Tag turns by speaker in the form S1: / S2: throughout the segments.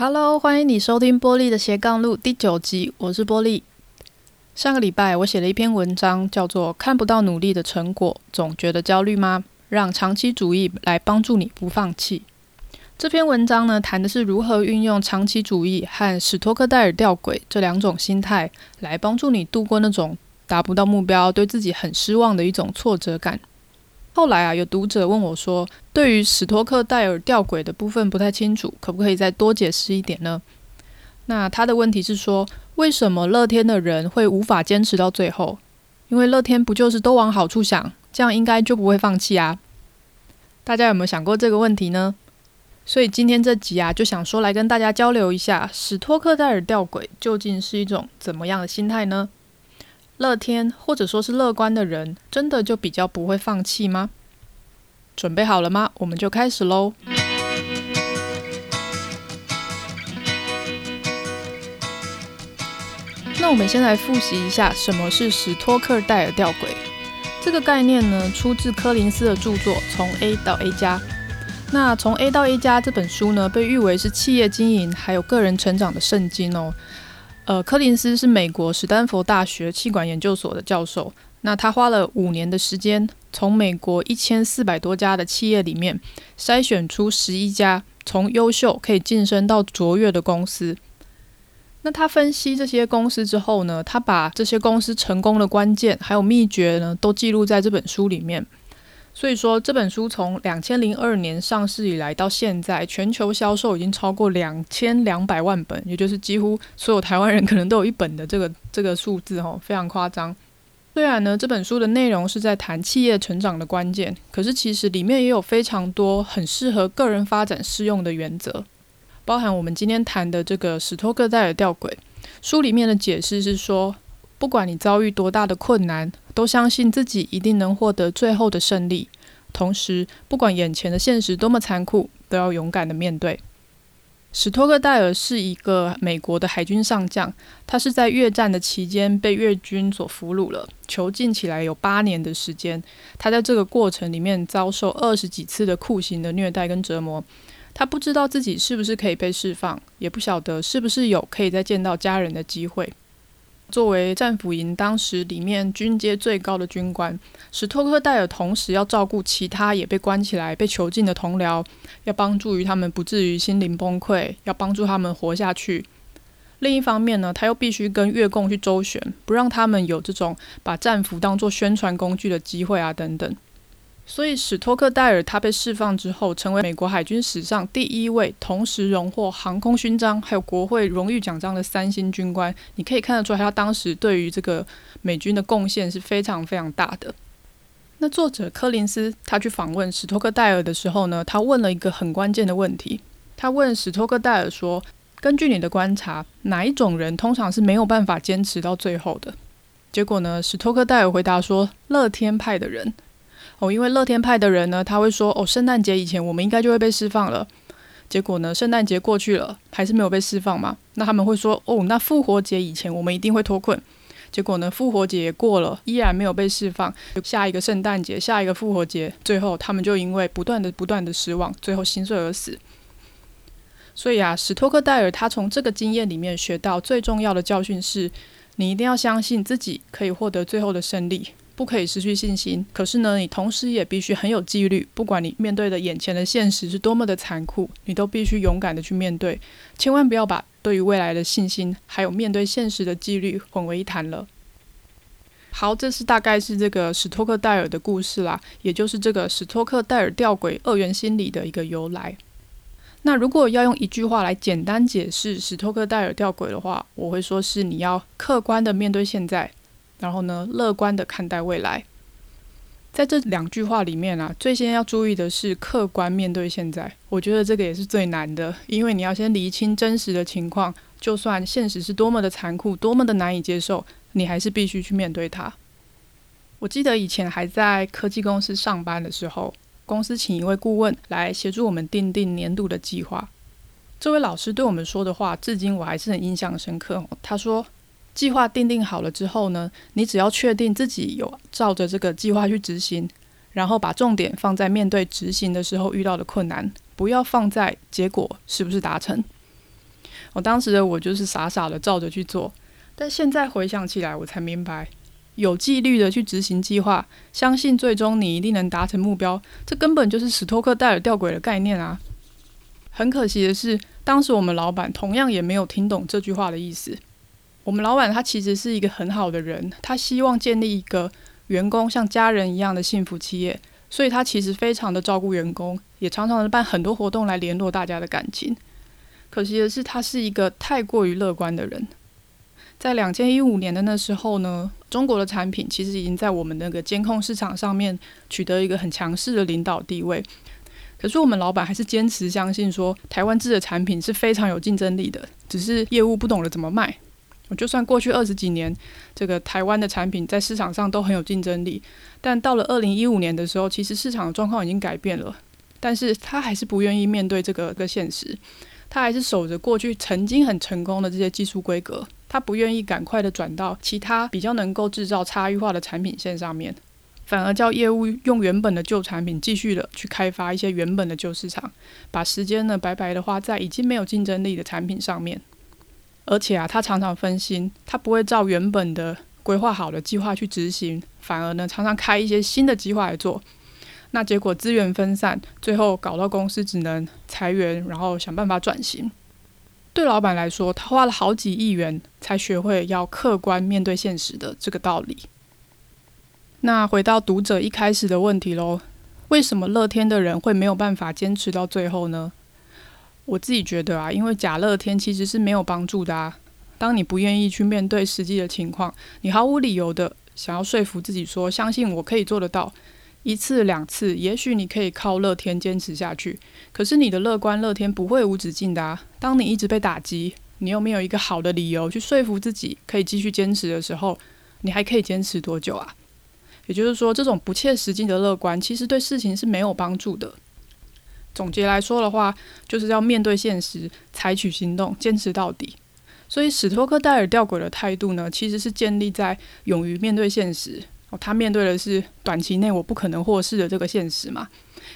S1: Hello，欢迎你收听波莉的斜杠路第九集，我是波莉。上个礼拜我写了一篇文章，叫做《看不到努力的成果，总觉得焦虑吗？让长期主义来帮助你不放弃》。这篇文章呢，谈的是如何运用长期主义和史托克戴尔吊诡这两种心态，来帮助你度过那种达不到目标、对自己很失望的一种挫折感。后来啊，有读者问我说，对于史托克戴尔吊诡的部分不太清楚，可不可以再多解释一点呢？那他的问题是说，为什么乐天的人会无法坚持到最后？因为乐天不就是都往好处想，这样应该就不会放弃啊？大家有没有想过这个问题呢？所以今天这集啊，就想说来跟大家交流一下，史托克戴尔吊诡究竟是一种怎么样的心态呢？乐天或者说是乐观的人，真的就比较不会放弃吗？准备好了吗？我们就开始喽。那我们先来复习一下什么是史托克戴尔吊诡。这个概念呢，出自柯林斯的著作《从 A 到 A 加》。那《从 A 到 A 加》这本书呢，被誉为是企业经营还有个人成长的圣经哦。呃，柯林斯是美国史丹佛大学气管研究所的教授。那他花了五年的时间，从美国一千四百多家的企业里面筛选出十一家从优秀可以晋升到卓越的公司。那他分析这些公司之后呢，他把这些公司成功的关键还有秘诀呢，都记录在这本书里面。所以说，这本书从两千零二年上市以来到现在，全球销售已经超过两千两百万本，也就是几乎所有台湾人可能都有一本的这个 这个数字哦，非常夸张。虽然呢，这本书的内容是在谈企业成长的关键，可是其实里面也有非常多很适合个人发展适用的原则，包含我们今天谈的这个史托克戴尔吊诡。书里面的解释是说，不管你遭遇多大的困难，都相信自己一定能获得最后的胜利。同时，不管眼前的现实多么残酷，都要勇敢地面对。史托克戴尔是一个美国的海军上将，他是在越战的期间被越军所俘虏了，囚禁起来有八年的时间。他在这个过程里面遭受二十几次的酷刑的虐待跟折磨。他不知道自己是不是可以被释放，也不晓得是不是有可以再见到家人的机会。作为战俘营当时里面军阶最高的军官，史托克戴尔同时要照顾其他也被关起来、被囚禁的同僚，要帮助于他们不至于心灵崩溃，要帮助他们活下去。另一方面呢，他又必须跟越共去周旋，不让他们有这种把战俘当做宣传工具的机会啊等等。所以，史托克戴尔他被释放之后，成为美国海军史上第一位同时荣获航空勋章还有国会荣誉奖章的三星军官。你可以看得出来，他当时对于这个美军的贡献是非常非常大的。那作者柯林斯他去访问史托克戴尔的时候呢，他问了一个很关键的问题。他问史托克戴尔说：“根据你的观察，哪一种人通常是没有办法坚持到最后的？”结果呢，史托克戴尔回答说：“乐天派的人。”哦，因为乐天派的人呢，他会说：“哦，圣诞节以前我们应该就会被释放了。”结果呢，圣诞节过去了，还是没有被释放嘛？那他们会说：“哦，那复活节以前我们一定会脱困。”结果呢，复活节也过了，依然没有被释放。下一个圣诞节，下一个复活节，最后他们就因为不断的、不断的失望，最后心碎而死。所以啊，史托克戴尔他从这个经验里面学到最重要的教训是：你一定要相信自己可以获得最后的胜利。不可以失去信心。可是呢，你同时也必须很有纪律。不管你面对的眼前的现实是多么的残酷，你都必须勇敢的去面对。千万不要把对于未来的信心，还有面对现实的纪律混为一谈了。好，这是大概是这个史托克戴尔的故事啦，也就是这个史托克戴尔吊诡二元心理的一个由来。那如果要用一句话来简单解释史托克戴尔吊诡的话，我会说是你要客观的面对现在。然后呢，乐观的看待未来。在这两句话里面啊，最先要注意的是客观面对现在。我觉得这个也是最难的，因为你要先厘清真实的情况，就算现实是多么的残酷，多么的难以接受，你还是必须去面对它。我记得以前还在科技公司上班的时候，公司请一位顾问来协助我们订定年度的计划。这位老师对我们说的话，至今我还是很印象深刻。他说，计划定定好了之后呢，你只要确定自己有照着这个计划去执行，然后把重点放在面对执行的时候遇到的困难，不要放在结果是不是达成。我当时的我就是傻傻的照着去做，但现在回想起来，我才明白，有纪律的去执行计划，相信最终你一定能达成目标，这根本就是史托克戴尔吊诡的概念啊！很可惜的是，当时我们老板同样也没有听懂这句话的意思。我们老板他其实是一个很好的人，他希望建立一个员工像家人一样的幸福企业，所以他其实非常的照顾员工，也常常的办很多活动来联络大家的感情。可惜的是，他是一个太过于乐观的人。在两千一五年的那时候呢，中国的产品其实已经在我们那个监控市场上面取得一个很强势的领导地位。可是我们老板还是坚持相信说，台湾制的产品是非常有竞争力的，只是业务不懂得怎么卖。就算过去二十几年，这个台湾的产品在市场上都很有竞争力，但到了二零一五年的时候，其实市场的状况已经改变了。但是他还是不愿意面对这个个现实，他还是守着过去曾经很成功的这些技术规格，他不愿意赶快的转到其他比较能够制造差异化的产品线上面，反而叫业务用原本的旧产品继续的去开发一些原本的旧市场，把时间呢白白的花在已经没有竞争力的产品上面。而且啊，他常常分心，他不会照原本的规划好的计划去执行，反而呢，常常开一些新的计划来做。那结果资源分散，最后搞到公司只能裁员，然后想办法转型。对老板来说，他花了好几亿元才学会要客观面对现实的这个道理。那回到读者一开始的问题喽，为什么乐天的人会没有办法坚持到最后呢？我自己觉得啊，因为假乐天其实是没有帮助的啊。当你不愿意去面对实际的情况，你毫无理由的想要说服自己说，相信我可以做得到，一次两次，也许你可以靠乐天坚持下去。可是你的乐观乐天不会无止境的啊。当你一直被打击，你又没有一个好的理由去说服自己可以继续坚持的时候，你还可以坚持多久啊？也就是说，这种不切实际的乐观，其实对事情是没有帮助的。总结来说的话，就是要面对现实，采取行动，坚持到底。所以史托克戴尔吊诡的态度呢，其实是建立在勇于面对现实。哦，他面对的是短期内我不可能获释的这个现实嘛。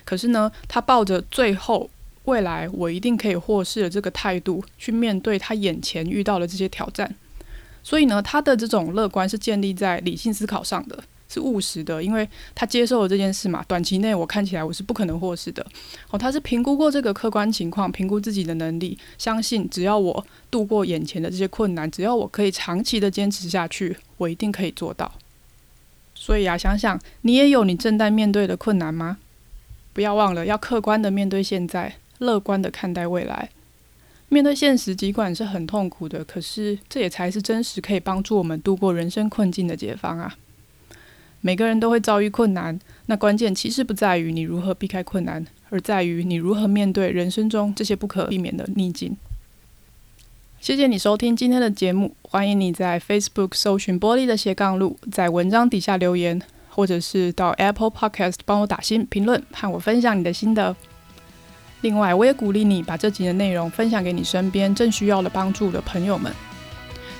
S1: 可是呢，他抱着最后未来我一定可以获释的这个态度，去面对他眼前遇到的这些挑战。所以呢，他的这种乐观是建立在理性思考上的。是务实的，因为他接受了这件事嘛。短期内我看起来我是不可能获释的。哦，他是评估过这个客观情况，评估自己的能力，相信只要我度过眼前的这些困难，只要我可以长期的坚持下去，我一定可以做到。所以啊，想想你也有你正在面对的困难吗？不要忘了要客观的面对现在，乐观的看待未来。面对现实，尽管是很痛苦的，可是这也才是真实可以帮助我们度过人生困境的解方啊。每个人都会遭遇困难，那关键其实不在于你如何避开困难，而在于你如何面对人生中这些不可避免的逆境。谢谢你收听今天的节目，欢迎你在 Facebook 搜寻玻璃的斜杠路，在文章底下留言，或者是到 Apple Podcast 帮我打新评论，和我分享你的心得。另外，我也鼓励你把这集的内容分享给你身边正需要的帮助的朋友们。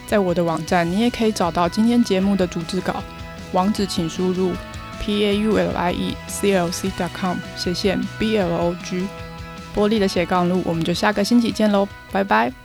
S1: 在我的网站，你也可以找到今天节目的逐字稿。网址请输入 p a u l i e c l c dot com 斜线 b l o g，玻璃的斜杠路，我们就下个星期见喽，拜拜。